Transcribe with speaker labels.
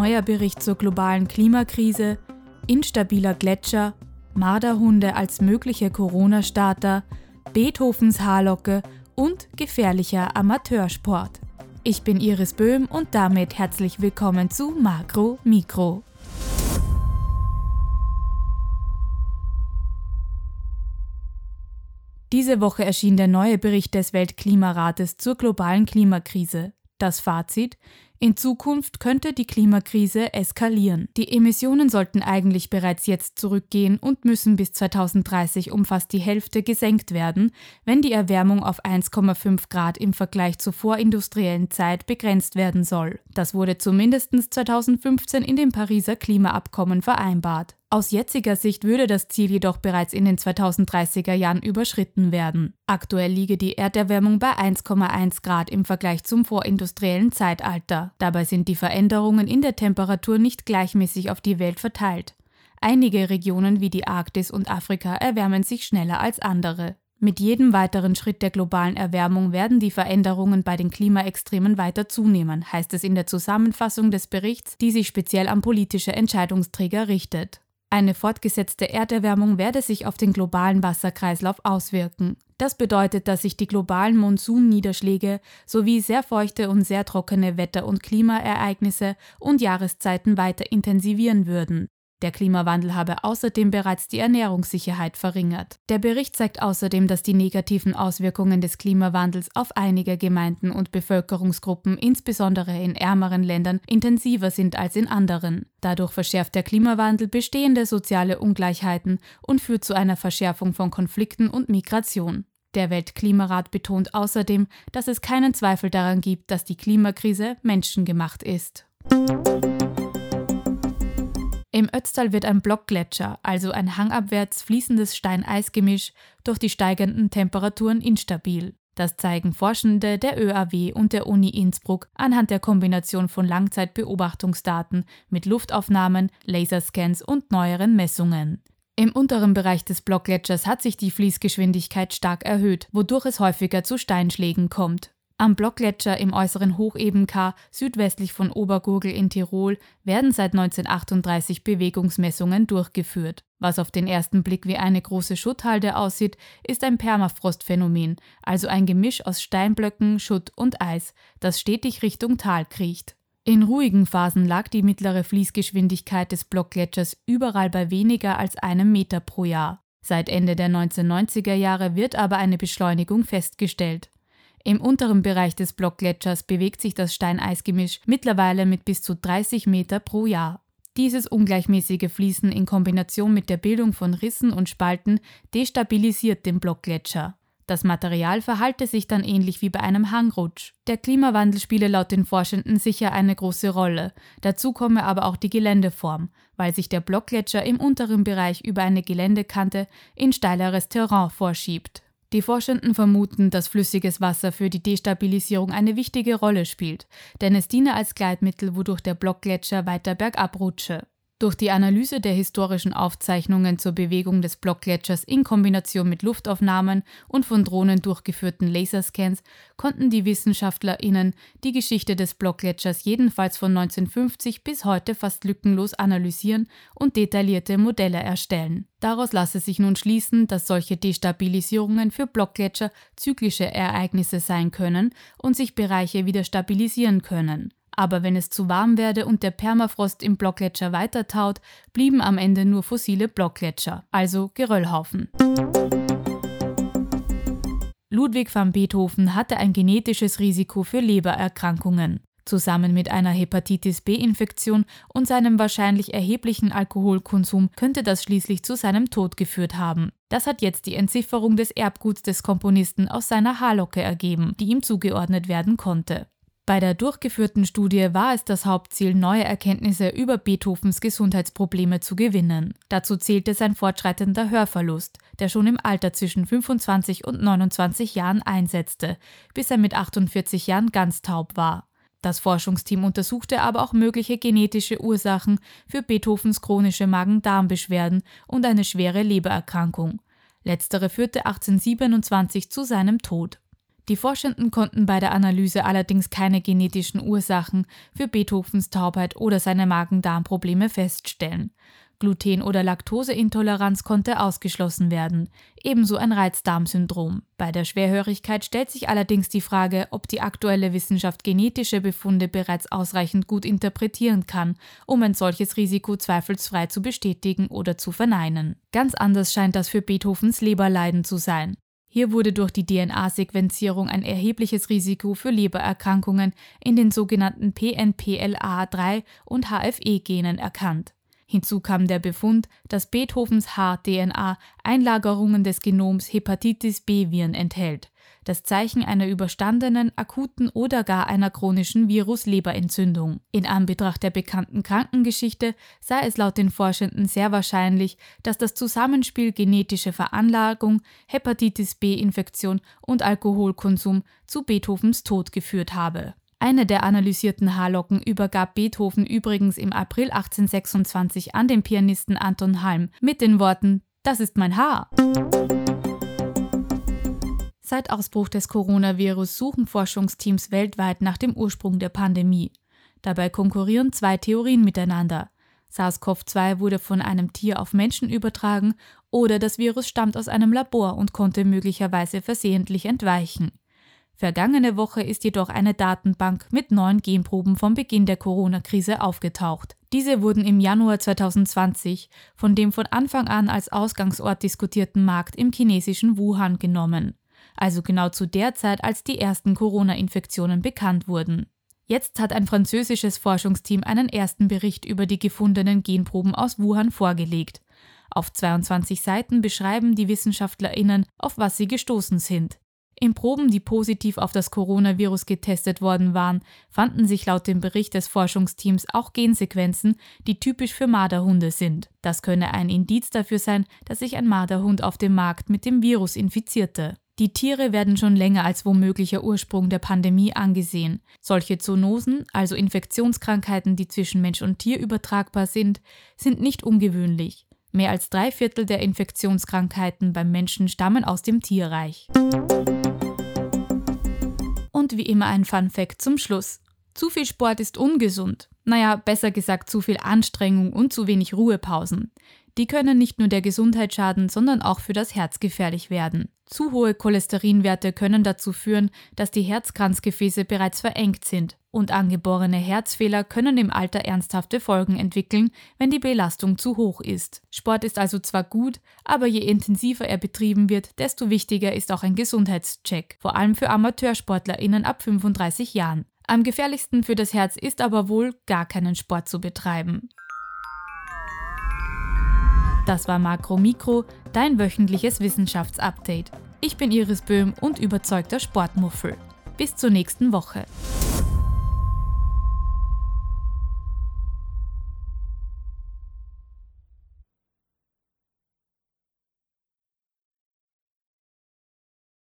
Speaker 1: Neuer Bericht zur globalen Klimakrise, instabiler Gletscher, Marderhunde als mögliche Corona-Starter, Beethovens Haarlocke und gefährlicher Amateursport. Ich bin Iris Böhm und damit herzlich willkommen zu Makro Mikro. Diese Woche erschien der neue Bericht des Weltklimarates zur globalen Klimakrise. Das Fazit, in Zukunft könnte die Klimakrise eskalieren. Die Emissionen sollten eigentlich bereits jetzt zurückgehen und müssen bis 2030 um fast die Hälfte gesenkt werden, wenn die Erwärmung auf 1,5 Grad im Vergleich zur vorindustriellen Zeit begrenzt werden soll. Das wurde zumindest 2015 in dem Pariser Klimaabkommen vereinbart. Aus jetziger Sicht würde das Ziel jedoch bereits in den 2030er Jahren überschritten werden. Aktuell liege die Erderwärmung bei 1,1 Grad im Vergleich zum vorindustriellen Zeitalter. Dabei sind die Veränderungen in der Temperatur nicht gleichmäßig auf die Welt verteilt. Einige Regionen wie die Arktis und Afrika erwärmen sich schneller als andere. Mit jedem weiteren Schritt der globalen Erwärmung werden die Veränderungen bei den Klimaextremen weiter zunehmen, heißt es in der Zusammenfassung des Berichts, die sich speziell an politische Entscheidungsträger richtet. Eine fortgesetzte Erderwärmung werde sich auf den globalen Wasserkreislauf auswirken. Das bedeutet, dass sich die globalen Monsunniederschläge sowie sehr feuchte und sehr trockene Wetter- und Klimaereignisse und Jahreszeiten weiter intensivieren würden. Der Klimawandel habe außerdem bereits die Ernährungssicherheit verringert. Der Bericht zeigt außerdem, dass die negativen Auswirkungen des Klimawandels auf einige Gemeinden und Bevölkerungsgruppen, insbesondere in ärmeren Ländern, intensiver sind als in anderen. Dadurch verschärft der Klimawandel bestehende soziale Ungleichheiten und führt zu einer Verschärfung von Konflikten und Migration. Der Weltklimarat betont außerdem, dass es keinen Zweifel daran gibt, dass die Klimakrise menschengemacht ist. Im Ötztal wird ein Blockgletscher, also ein hangabwärts fließendes Steineisgemisch, durch die steigenden Temperaturen instabil. Das zeigen Forschende der ÖAW und der Uni Innsbruck anhand der Kombination von Langzeitbeobachtungsdaten mit Luftaufnahmen, Laserscans und neueren Messungen. Im unteren Bereich des Blockgletschers hat sich die Fließgeschwindigkeit stark erhöht, wodurch es häufiger zu Steinschlägen kommt. Am Blockgletscher im äußeren Hochebenkar südwestlich von Obergurgel in Tirol werden seit 1938 Bewegungsmessungen durchgeführt. Was auf den ersten Blick wie eine große Schutthalde aussieht, ist ein Permafrostphänomen, also ein Gemisch aus Steinblöcken, Schutt und Eis, das stetig Richtung Tal kriecht. In ruhigen Phasen lag die mittlere Fließgeschwindigkeit des Blockgletschers überall bei weniger als einem Meter pro Jahr. Seit Ende der 1990er Jahre wird aber eine Beschleunigung festgestellt. Im unteren Bereich des Blockgletschers bewegt sich das Steineisgemisch mittlerweile mit bis zu 30 Meter pro Jahr. Dieses ungleichmäßige Fließen in Kombination mit der Bildung von Rissen und Spalten destabilisiert den Blockgletscher. Das Material verhalte sich dann ähnlich wie bei einem Hangrutsch. Der Klimawandel spiele laut den Forschenden sicher eine große Rolle. Dazu komme aber auch die Geländeform, weil sich der Blockgletscher im unteren Bereich über eine Geländekante in steileres Terrain vorschiebt. Die Forschenden vermuten, dass flüssiges Wasser für die Destabilisierung eine wichtige Rolle spielt, denn es diene als Gleitmittel, wodurch der Blockgletscher weiter bergab rutsche. Durch die Analyse der historischen Aufzeichnungen zur Bewegung des Blockgletschers in Kombination mit Luftaufnahmen und von Drohnen durchgeführten Laserscans konnten die WissenschaftlerInnen die Geschichte des Blockgletschers jedenfalls von 1950 bis heute fast lückenlos analysieren und detaillierte Modelle erstellen. Daraus lasse sich nun schließen, dass solche Destabilisierungen für Blockgletscher zyklische Ereignisse sein können und sich Bereiche wieder stabilisieren können. Aber wenn es zu warm werde und der Permafrost im Blockgletscher weitertaut, blieben am Ende nur fossile Blockgletscher, also Geröllhaufen. Ludwig van Beethoven hatte ein genetisches Risiko für Lebererkrankungen. Zusammen mit einer Hepatitis B-Infektion und seinem wahrscheinlich erheblichen Alkoholkonsum könnte das schließlich zu seinem Tod geführt haben. Das hat jetzt die Entzifferung des Erbguts des Komponisten aus seiner Haarlocke ergeben, die ihm zugeordnet werden konnte. Bei der durchgeführten Studie war es das Hauptziel, neue Erkenntnisse über Beethovens Gesundheitsprobleme zu gewinnen. Dazu zählte sein fortschreitender Hörverlust, der schon im Alter zwischen 25 und 29 Jahren einsetzte, bis er mit 48 Jahren ganz taub war. Das Forschungsteam untersuchte aber auch mögliche genetische Ursachen für Beethovens chronische Magen-Darm-Beschwerden und eine schwere Lebererkrankung. Letztere führte 1827 zu seinem Tod. Die Forschenden konnten bei der Analyse allerdings keine genetischen Ursachen für Beethovens Taubheit oder seine Magen-Darm-Probleme feststellen. Gluten- oder Laktoseintoleranz konnte ausgeschlossen werden, ebenso ein Reizdarmsyndrom. Bei der Schwerhörigkeit stellt sich allerdings die Frage, ob die aktuelle Wissenschaft genetische Befunde bereits ausreichend gut interpretieren kann, um ein solches Risiko zweifelsfrei zu bestätigen oder zu verneinen. Ganz anders scheint das für Beethovens Leberleiden zu sein. Hier wurde durch die DNA-Sequenzierung ein erhebliches Risiko für Lebererkrankungen in den sogenannten PNPLA3 und HFE-Genen erkannt. Hinzu kam der Befund, dass Beethovens Haar-DNA Einlagerungen des Genoms Hepatitis B-Viren enthält, das Zeichen einer überstandenen, akuten oder gar einer chronischen Virus-Leberentzündung. In Anbetracht der bekannten Krankengeschichte sei es laut den Forschenden sehr wahrscheinlich, dass das Zusammenspiel genetische Veranlagung, Hepatitis B-Infektion und Alkoholkonsum zu Beethovens Tod geführt habe. Eine der analysierten Haarlocken übergab Beethoven übrigens im April 1826 an den Pianisten Anton Halm mit den Worten Das ist mein Haar. Seit Ausbruch des Coronavirus suchen Forschungsteams weltweit nach dem Ursprung der Pandemie. Dabei konkurrieren zwei Theorien miteinander. SARS-CoV-2 wurde von einem Tier auf Menschen übertragen oder das Virus stammt aus einem Labor und konnte möglicherweise versehentlich entweichen. Vergangene Woche ist jedoch eine Datenbank mit neun Genproben vom Beginn der Corona-Krise aufgetaucht. Diese wurden im Januar 2020 von dem von Anfang an als Ausgangsort diskutierten Markt im chinesischen Wuhan genommen, also genau zu der Zeit, als die ersten Corona-Infektionen bekannt wurden. Jetzt hat ein französisches Forschungsteam einen ersten Bericht über die gefundenen Genproben aus Wuhan vorgelegt. Auf 22 Seiten beschreiben die WissenschaftlerInnen, auf was sie gestoßen sind. In Proben, die positiv auf das Coronavirus getestet worden waren, fanden sich laut dem Bericht des Forschungsteams auch Gensequenzen, die typisch für Marderhunde sind. Das könne ein Indiz dafür sein, dass sich ein Marderhund auf dem Markt mit dem Virus infizierte. Die Tiere werden schon länger als womöglicher Ursprung der Pandemie angesehen. Solche Zoonosen, also Infektionskrankheiten, die zwischen Mensch und Tier übertragbar sind, sind nicht ungewöhnlich. Mehr als drei Viertel der Infektionskrankheiten beim Menschen stammen aus dem Tierreich. Und wie immer ein Fun Fact zum Schluss. Zu viel Sport ist ungesund. Naja, besser gesagt zu viel Anstrengung und zu wenig Ruhepausen. Die können nicht nur der Gesundheit schaden, sondern auch für das Herz gefährlich werden. Zu hohe Cholesterinwerte können dazu führen, dass die Herzkranzgefäße bereits verengt sind und angeborene Herzfehler können im Alter ernsthafte Folgen entwickeln, wenn die Belastung zu hoch ist. Sport ist also zwar gut, aber je intensiver er betrieben wird, desto wichtiger ist auch ein Gesundheitscheck, vor allem für Amateursportlerinnen ab 35 Jahren. Am gefährlichsten für das Herz ist aber wohl, gar keinen Sport zu betreiben. Das war Makro Mikro, dein wöchentliches Wissenschaftsupdate. Ich bin Iris Böhm und überzeugter Sportmuffel. Bis zur nächsten Woche.